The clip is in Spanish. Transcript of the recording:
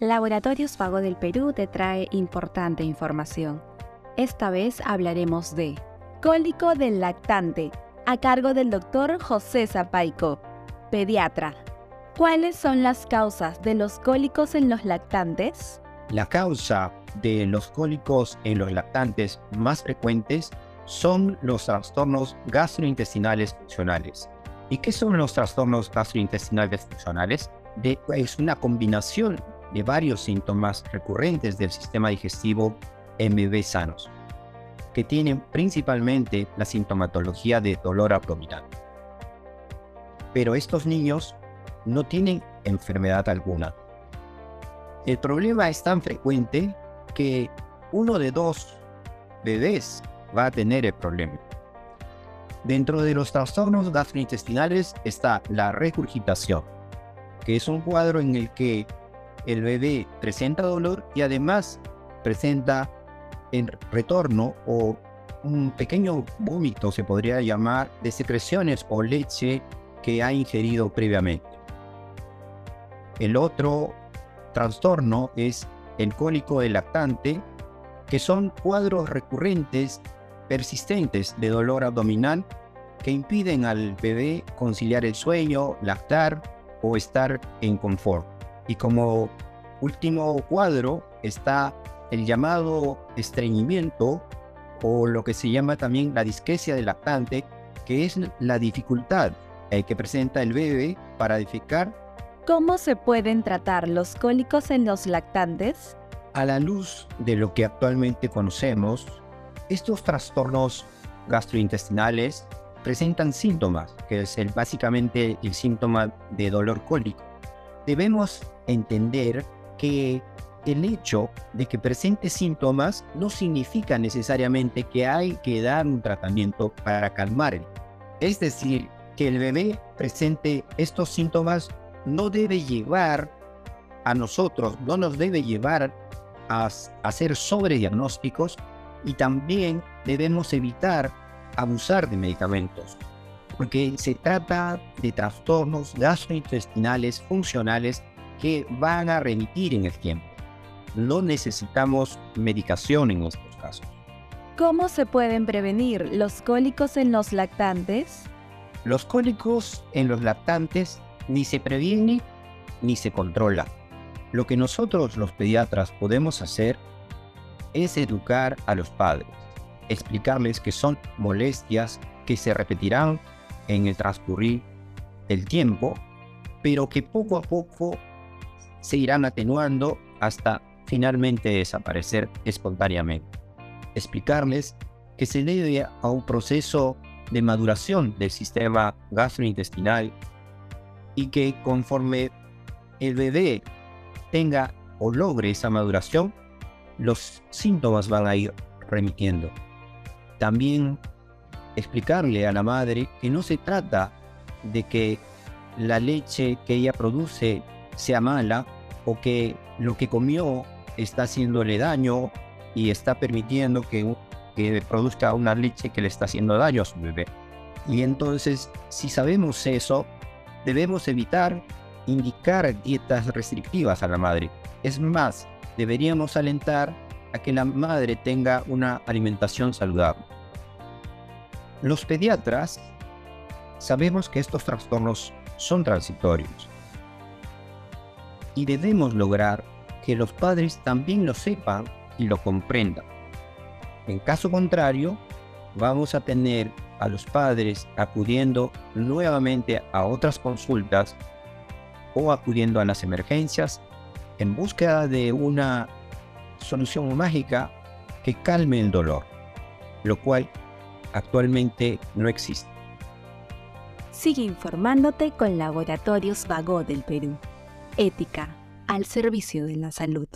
Laboratorios Vago del Perú te trae importante información. Esta vez hablaremos de cólico del lactante, a cargo del doctor José Zapaico, pediatra. ¿Cuáles son las causas de los cólicos en los lactantes? La causa de los cólicos en los lactantes más frecuentes son los trastornos gastrointestinales funcionales. ¿Y qué son los trastornos gastrointestinales funcionales? es una combinación de varios síntomas recurrentes del sistema digestivo bebés sanos, que tienen principalmente la sintomatología de dolor abdominal. Pero estos niños no tienen enfermedad alguna. El problema es tan frecuente que uno de dos bebés va a tener el problema. Dentro de los trastornos gastrointestinales está la regurgitación, que es un cuadro en el que el bebé presenta dolor y además presenta en retorno o un pequeño vómito, se podría llamar, de secreciones o leche que ha ingerido previamente. El otro trastorno es el cólico del lactante, que son cuadros recurrentes, persistentes de dolor abdominal que impiden al bebé conciliar el sueño, lactar o estar en confort. Y como último cuadro está el llamado estreñimiento o lo que se llama también la disquesia del lactante, que es la dificultad eh, que presenta el bebé para defecar. ¿Cómo se pueden tratar los cólicos en los lactantes? A la luz de lo que actualmente conocemos, estos trastornos gastrointestinales presentan síntomas, que es el, básicamente el síntoma de dolor cólico debemos entender que el hecho de que presente síntomas no significa necesariamente que hay que dar un tratamiento para calmarlo. Es decir, que el bebé presente estos síntomas no debe llevar a nosotros, no nos debe llevar a hacer sobrediagnósticos y también debemos evitar abusar de medicamentos porque se trata de trastornos gastrointestinales funcionales que van a remitir en el tiempo. No necesitamos medicación en estos casos. ¿Cómo se pueden prevenir los cólicos en los lactantes? Los cólicos en los lactantes ni se previene ni se controla. Lo que nosotros los pediatras podemos hacer es educar a los padres, explicarles que son molestias que se repetirán en el transcurrir del tiempo, pero que poco a poco se irán atenuando hasta finalmente desaparecer espontáneamente. Explicarles que se debe a un proceso de maduración del sistema gastrointestinal y que conforme el bebé tenga o logre esa maduración, los síntomas van a ir remitiendo. También explicarle a la madre que no se trata de que la leche que ella produce sea mala o que lo que comió está haciéndole daño y está permitiendo que, que produzca una leche que le está haciendo daño a su bebé. Y entonces, si sabemos eso, debemos evitar indicar dietas restrictivas a la madre. Es más, deberíamos alentar a que la madre tenga una alimentación saludable. Los pediatras sabemos que estos trastornos son transitorios y debemos lograr que los padres también lo sepan y lo comprendan. En caso contrario, vamos a tener a los padres acudiendo nuevamente a otras consultas o acudiendo a las emergencias en búsqueda de una solución mágica que calme el dolor, lo cual actualmente no existe. Sigue informándote con Laboratorios Vago del Perú. Ética al servicio de la salud.